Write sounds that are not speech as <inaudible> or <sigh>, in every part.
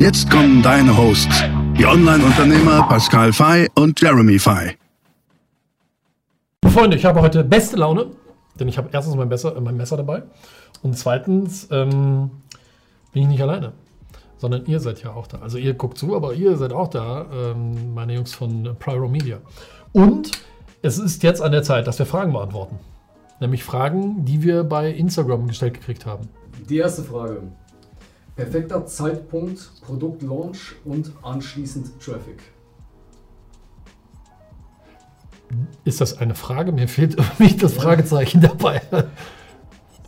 Jetzt kommen deine Hosts, die Online-Unternehmer Pascal Fay und Jeremy Fay. Freunde, ich habe heute beste Laune, denn ich habe erstens mein, Messer, mein Messer dabei und zweitens ähm, bin ich nicht alleine, sondern ihr seid ja auch da. Also ihr guckt zu, aber ihr seid auch da, ähm, meine Jungs von Pyro Media. Und es ist jetzt an der Zeit, dass wir Fragen beantworten. Nämlich Fragen, die wir bei Instagram gestellt gekriegt haben. Die erste Frage. Perfekter Zeitpunkt, Produktlaunch und anschließend Traffic. Ist das eine Frage? Mir fehlt <laughs> irgendwie das Fragezeichen dabei.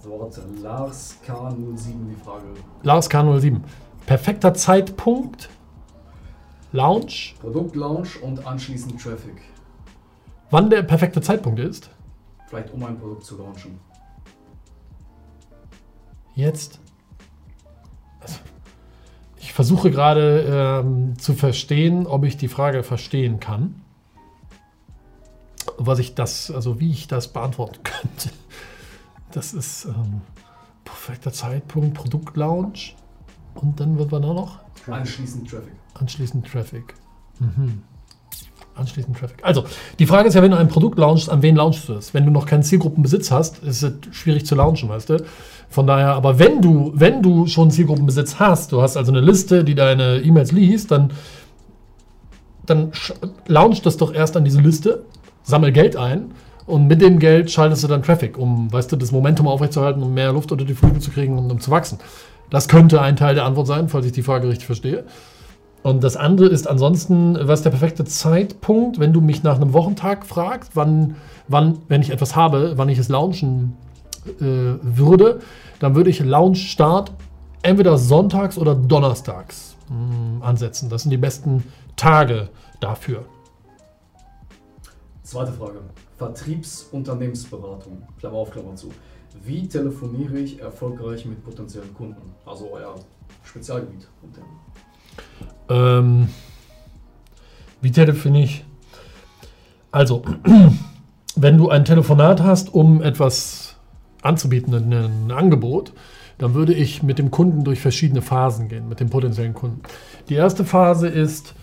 Wort Lars K07 die Frage. Lars K07. Perfekter Zeitpunkt, Launch. Produktlaunch und anschließend Traffic. Wann der perfekte Zeitpunkt ist? Vielleicht um ein Produkt zu launchen. Jetzt. Ich versuche gerade ähm, zu verstehen, ob ich die Frage verstehen kann. Was ich das, also wie ich das beantworten <laughs> könnte. Das ist ähm, perfekter Zeitpunkt, Produktlaunch. Und dann wird man da noch? Anschließend Traffic. Anschließend Traffic. Mhm. Anschließend Traffic. Also, die Frage ist ja, wenn du ein Produkt launchst, an wen launchst du es? Wenn du noch keinen Zielgruppenbesitz hast, ist es schwierig zu launchen, weißt du? Von daher, aber wenn du, wenn du schon Zielgruppenbesitz hast, du hast also eine Liste, die deine E-Mails liest, dann, dann launch das doch erst an diese Liste, sammel Geld ein und mit dem Geld schaltest du dann Traffic, um, weißt du, das Momentum aufrechtzuerhalten, um mehr Luft unter die Flügel zu kriegen und um zu wachsen. Das könnte ein Teil der Antwort sein, falls ich die Frage richtig verstehe. Und das andere ist ansonsten, was ist der perfekte Zeitpunkt, wenn du mich nach einem Wochentag fragst, wann, wann wenn ich etwas habe, wann ich es launchen äh, würde, dann würde ich Launch-Start entweder sonntags oder donnerstags mh, hm, ansetzen. Das sind die besten Tage dafür. Zweite Frage. Vertriebsunternehmensberatung. Klammer auf, Klammer zu. Wie telefoniere ich erfolgreich mit potenziellen Kunden? Also euer Spezialgebiet. Ähm, wie telefoniere ich? Also, <clears throat> wenn du ein Telefonat hast, um etwas anzubieten, ein, Angebot, dann würde ich mit dem Kunden durch verschiedene Phasen gehen, mit dem potenziellen Kunden. Die erste Phase ist,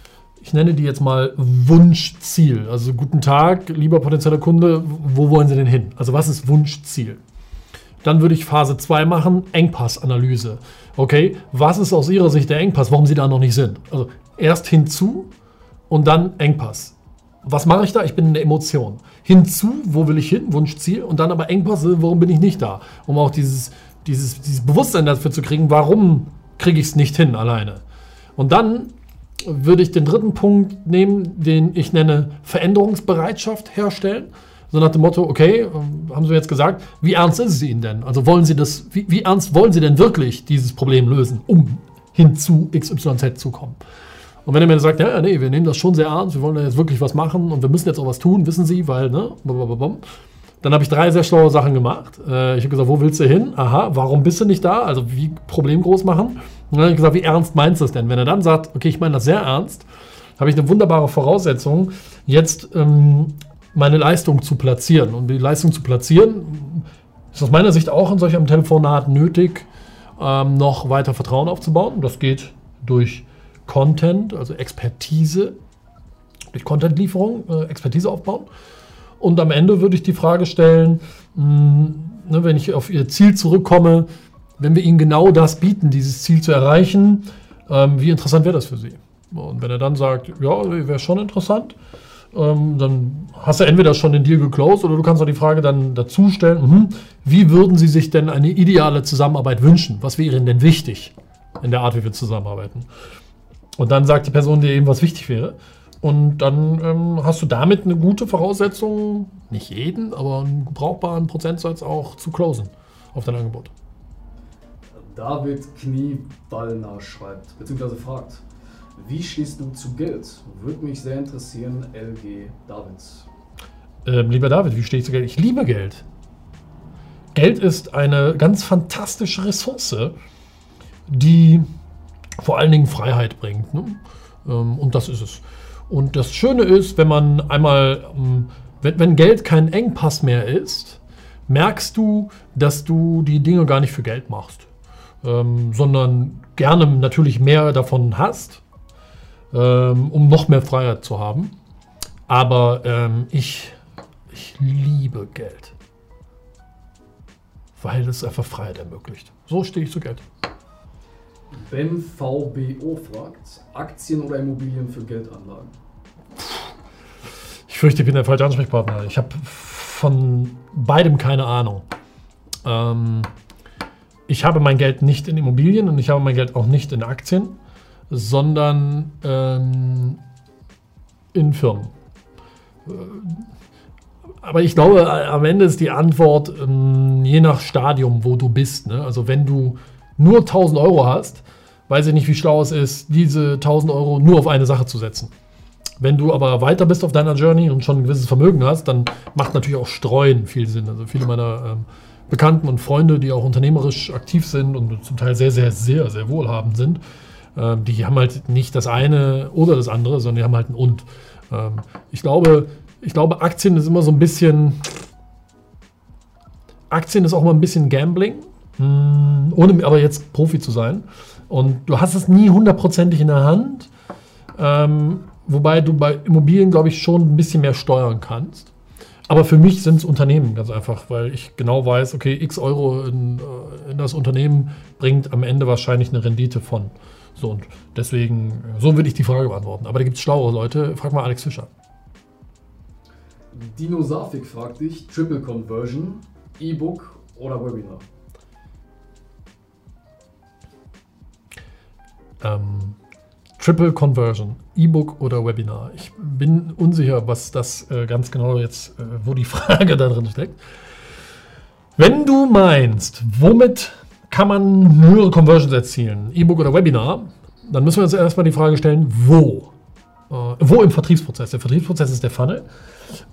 ich nenne die jetzt mal Wunschziel. Also guten Tag, lieber potenzieller Kunde, wo wollen Sie denn hin? Also was ist Wunschziel? Dann würde ich Phase 2 machen, Engpassanalyse. Okay, was ist aus Ihrer Sicht der Engpass, warum Sie da noch nicht sind? Also erst hinzu und dann Engpass. Was mache ich da? Ich bin in der Emotion hinzu, wo will ich hin, Wunschziel, und dann aber Engpässe, warum bin ich nicht da? Um auch dieses, dieses, dieses Bewusstsein dafür zu kriegen, warum kriege ich es nicht hin alleine. Und dann würde ich den dritten Punkt nehmen, den ich nenne Veränderungsbereitschaft herstellen. So nach dem Motto, okay, haben Sie jetzt gesagt, wie ernst ist es Ihnen denn? Also wollen Sie das, wie, wie ernst wollen Sie denn wirklich dieses Problem lösen, um hin zu XYZ zu kommen? Und wenn er mir sagt, ja, nee, wir nehmen das schon sehr ernst, wir wollen da jetzt wirklich was machen und wir müssen jetzt auch was tun, wissen Sie, weil, ne, dann habe ich drei sehr schlaue Sachen gemacht. Äh, ich habe gesagt, wo willst du hin? Aha, warum bist du nicht da? Also wie Problem groß machen? Und dann habe ich gesagt, wie ernst meinst du es denn? Wenn er dann sagt, okay, ich meine das sehr ernst, habe ich eine wunderbare Voraussetzung, jetzt ähm, meine Leistung zu platzieren. Und die Leistung zu platzieren, ist aus meiner Sicht auch in solch einem Telefonat nötig, ähm, noch weiter Vertrauen aufzubauen. Das geht durch Content, also Expertise, durch Content-Lieferung, äh, Expertise aufbauen. Und am Ende würde ich die Frage stellen, mh, hm, ne, wenn ich auf Ihr Ziel zurückkomme, wenn wir Ihnen genau das bieten, dieses Ziel zu erreichen, ähm, wie interessant wäre das für Sie? Und wenn er dann sagt, ja, wäre schon interessant, ähm, dann hast du entweder schon den Deal geclosed oder du kannst auch die Frage dann dazu stellen, mh, wie würden Sie sich denn eine ideale Zusammenarbeit wünschen? Was wäre Ihnen denn wichtig in der Art, wie wir zusammenarbeiten? Und dann sagt die Person dir eben, was wichtig wäre. Und dann ähm, hast du damit eine gute Voraussetzung, nicht jeden, aber einen brauchbaren Prozentsatz auch zu closen auf dein Angebot. David Knieballner schreibt, beziehungsweise fragt, Wie stehst du zu Geld? Würde mich sehr interessieren, LG Davids. Ähm, lieber David, wie stehe ich zu Geld? Ich liebe Geld. Geld ist eine ganz fantastische Ressource, die vor allen Dingen Freiheit bringt. Ne? Ähm, und das ist es. Und das Schöne ist, wenn man einmal, ähm, wenn, Geld kein Engpass mehr ist, merkst du, dass du die Dinge gar nicht für Geld machst, ähm, sondern gerne natürlich mehr davon hast, ähm, um noch mehr Freiheit zu haben. Aber ähm, ich, ich liebe Geld, weil es einfach Freiheit ermöglicht. So stehe ich zu Geld. Ben VBO fragt, Aktien oder Immobilien für Geldanlagen? Ich fürchte, ich bin der falsche Ansprechpartner. Ich habe von beidem keine Ahnung. Ähm, ich habe mein Geld nicht in Immobilien und ich habe mein Geld auch nicht in Aktien, sondern ähm, in Firmen. Aber ich glaube, am Ende ist die Antwort ähm, je nach Stadium, wo du bist. Ne? Also wenn du nur 1000 Euro hast, weiß ich nicht, wie schlau es ist, diese 1000 Euro nur auf eine Sache zu setzen. Wenn du aber weiter bist auf deiner Journey und schon ein gewisses Vermögen hast, dann macht natürlich auch Streuen viel Sinn. Also viele meiner ähm, Bekannten und Freunde, die auch unternehmerisch aktiv sind und zum Teil sehr, sehr, sehr, sehr wohlhabend sind, die haben halt nicht das eine oder das andere, sondern die haben halt ein Und. Ähm, ich, glaube, ich glaube, Aktien ist immer so ein bisschen. Aktien ist auch mal ein bisschen Gambling. Hm, ohne aber jetzt Profi zu sein. Und du hast es nie hundertprozentig in der Hand. Ähm, wobei du bei Immobilien, glaube ich, schon ein bisschen mehr steuern kannst. Aber für mich sind es Unternehmen ganz einfach, weil ich genau weiß, okay, x Euro in, äh, in, das Unternehmen bringt am Ende wahrscheinlich eine Rendite von. So und deswegen, so würde ich die Frage beantworten. Aber da gibt es schlauere Leute. Frag mal Alex Fischer. Dino Safik fragt dich: Triple Conversion, E-Book oder Webinar? Ähm, Triple Conversion, E-Book oder Webinar. Ich bin unsicher, was das äh, ganz genau jetzt, äh, wo die <laughs> Frage da drin steckt. Wenn du meinst, womit kann man höhere Conversions erzielen, E-Book oder Webinar, dann müssen wir uns erstmal die Frage stellen, wo? Äh, wo im Vertriebsprozess? Der Vertriebsprozess ist der Funnel.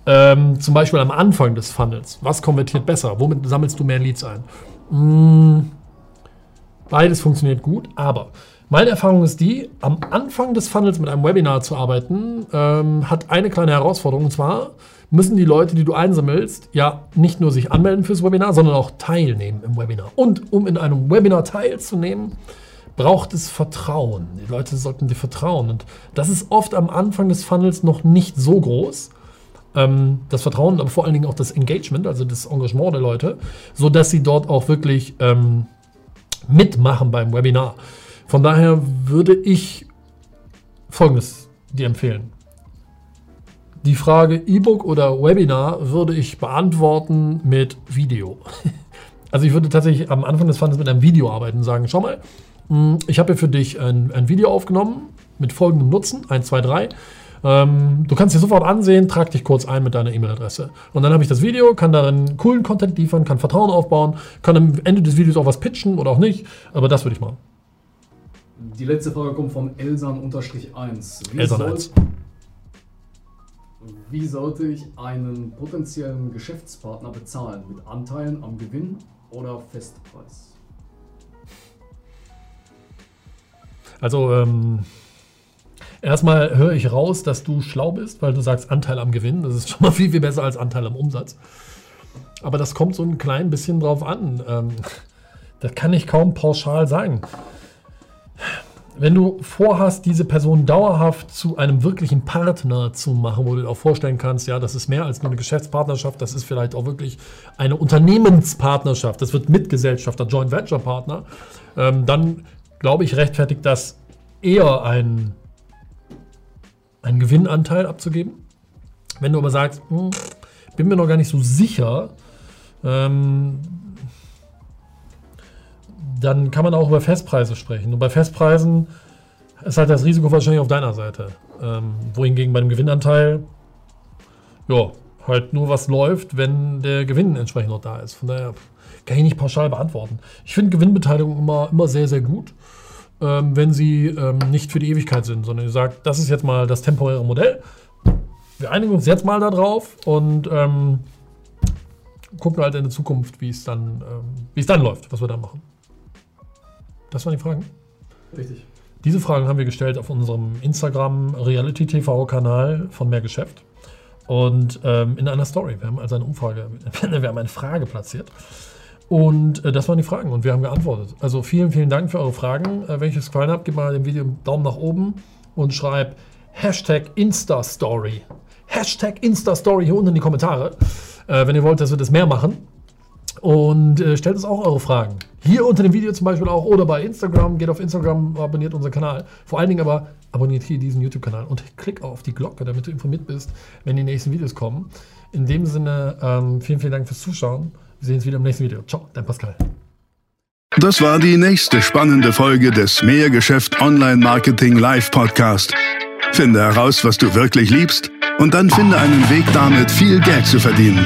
Ähm, zum Beispiel am Anfang des Funnels. Was konvertiert besser? Womit sammelst du mehr Leads ein? Hm, beides funktioniert gut, aber meine Erfahrung ist die, am Anfang des Funnels mit einem Webinar zu arbeiten, ähm, hat eine kleine Herausforderung. Und zwar müssen die Leute, die du einsammelst, ja nicht nur sich anmelden fürs Webinar, sondern auch teilnehmen im Webinar. Und um in einem Webinar teilzunehmen, braucht es Vertrauen. Die Leute sollten dir vertrauen. Und das ist oft am Anfang des Funnels noch nicht so groß. Ähm, das Vertrauen, aber vor allen Dingen auch das Engagement, also das Engagement der Leute, sodass sie dort auch wirklich ähm, mitmachen beim Webinar. Von daher würde ich Folgendes dir empfehlen. Die Frage E-Book oder Webinar würde ich beantworten mit Video. <laughs> Also ich würde tatsächlich am Anfang des Funnels mit einem Video arbeiten und sagen, schau mal, hm, ich habe hier für dich ein, ein Video aufgenommen mit folgendem Nutzen, 1, 2, 3. Ähm, du kannst dir sofort ansehen, trag dich kurz ein mit deiner E-Mail-Adresse. Und dann habe ich das Video, kann darin coolen Content liefern, kann Vertrauen aufbauen, kann am Ende des Videos auch was pitchen oder auch nicht. Aber das würde ich machen. Die letzte Frage kommt von Elsan-1. Wie, Elsan soll, 1. wie sollte ich einen potenziellen Geschäftspartner bezahlen? Mit Anteilen am Gewinn oder Festpreis? Also, ähm, erstmal höre ich raus, dass du schlau bist, weil du sagst Anteil am Gewinn. Das ist schon mal <laughs> viel, viel besser als Anteil am Umsatz. Aber das kommt so ein klein bisschen drauf an. Ähm, das kann ich kaum pauschal sagen. Wenn du vorhast, diese Person dauerhaft zu einem wirklichen Partner zu machen, wo du dir auch vorstellen kannst, ja, das ist mehr als nur eine Geschäftspartnerschaft, das ist vielleicht auch wirklich eine Unternehmenspartnerschaft, das wird Mitgesellschafter, Joint Venture Partner, ähm, dann glaube ich, rechtfertigt das eher ein einen Gewinnanteil abzugeben. Wenn du aber sagst, hm, bin mir noch gar nicht so sicher, ähm, dann kann man auch über Festpreise sprechen. Und bei Festpreisen ist halt das Risiko wahrscheinlich auf deiner Seite. Ähm, wohingegen bei dem Gewinnanteil, ja, halt nur was läuft, wenn der Gewinn entsprechend noch da ist. Von daher kann ich nicht pauschal beantworten. Ich finde Gewinnbeteiligung immer, immer sehr, sehr gut. ähm, wenn sie ähm, nicht für die Ewigkeit sind, sondern ihr sagt, das ist jetzt mal das temporäre Modell. Wir einigen uns jetzt mal darauf und ähm, gucken halt in der Zukunft, wie es dann, ähm, wie es dann läuft, was wir dann machen. Das waren die Fragen. Richtig. Diese Fragen haben wir gestellt auf unserem Instagram Reality TV Kanal von Mehr Geschäft und ähm, in einer Story. Wir haben also eine Umfrage, <laughs> wir haben eine Frage platziert. Und äh, das waren die Fragen und wir haben geantwortet. Also vielen, vielen Dank für eure Fragen. Äh, wenn euch das gefallen hat, gebt mal dem Video einen Daumen nach oben und schreibt Hashtag Instastory. Hashtag Instastory hier unten in die Kommentare, äh, wenn ihr wollt, dass wir das mehr machen. Und äh, stellt uns auch eure Fragen. Hier unter dem Video zum Beispiel auch oder bei Instagram. Geht auf Instagram, abonniert unseren Kanal. Vor allen Dingen aber abonniert hier diesen YouTube-Kanal und klick auf die Glocke, damit du informiert bist, wenn die nächsten Videos kommen. In dem Sinne, ähm, vielen, vielen Dank fürs Zuschauen. Wir sehen uns wieder im nächsten Video. Ciao, dein Pascal. Das war die nächste spannende Folge des Mehrgeschäft Online Marketing Live Podcast. Finde heraus, was du wirklich liebst und dann finde einen Weg damit, viel Geld zu verdienen.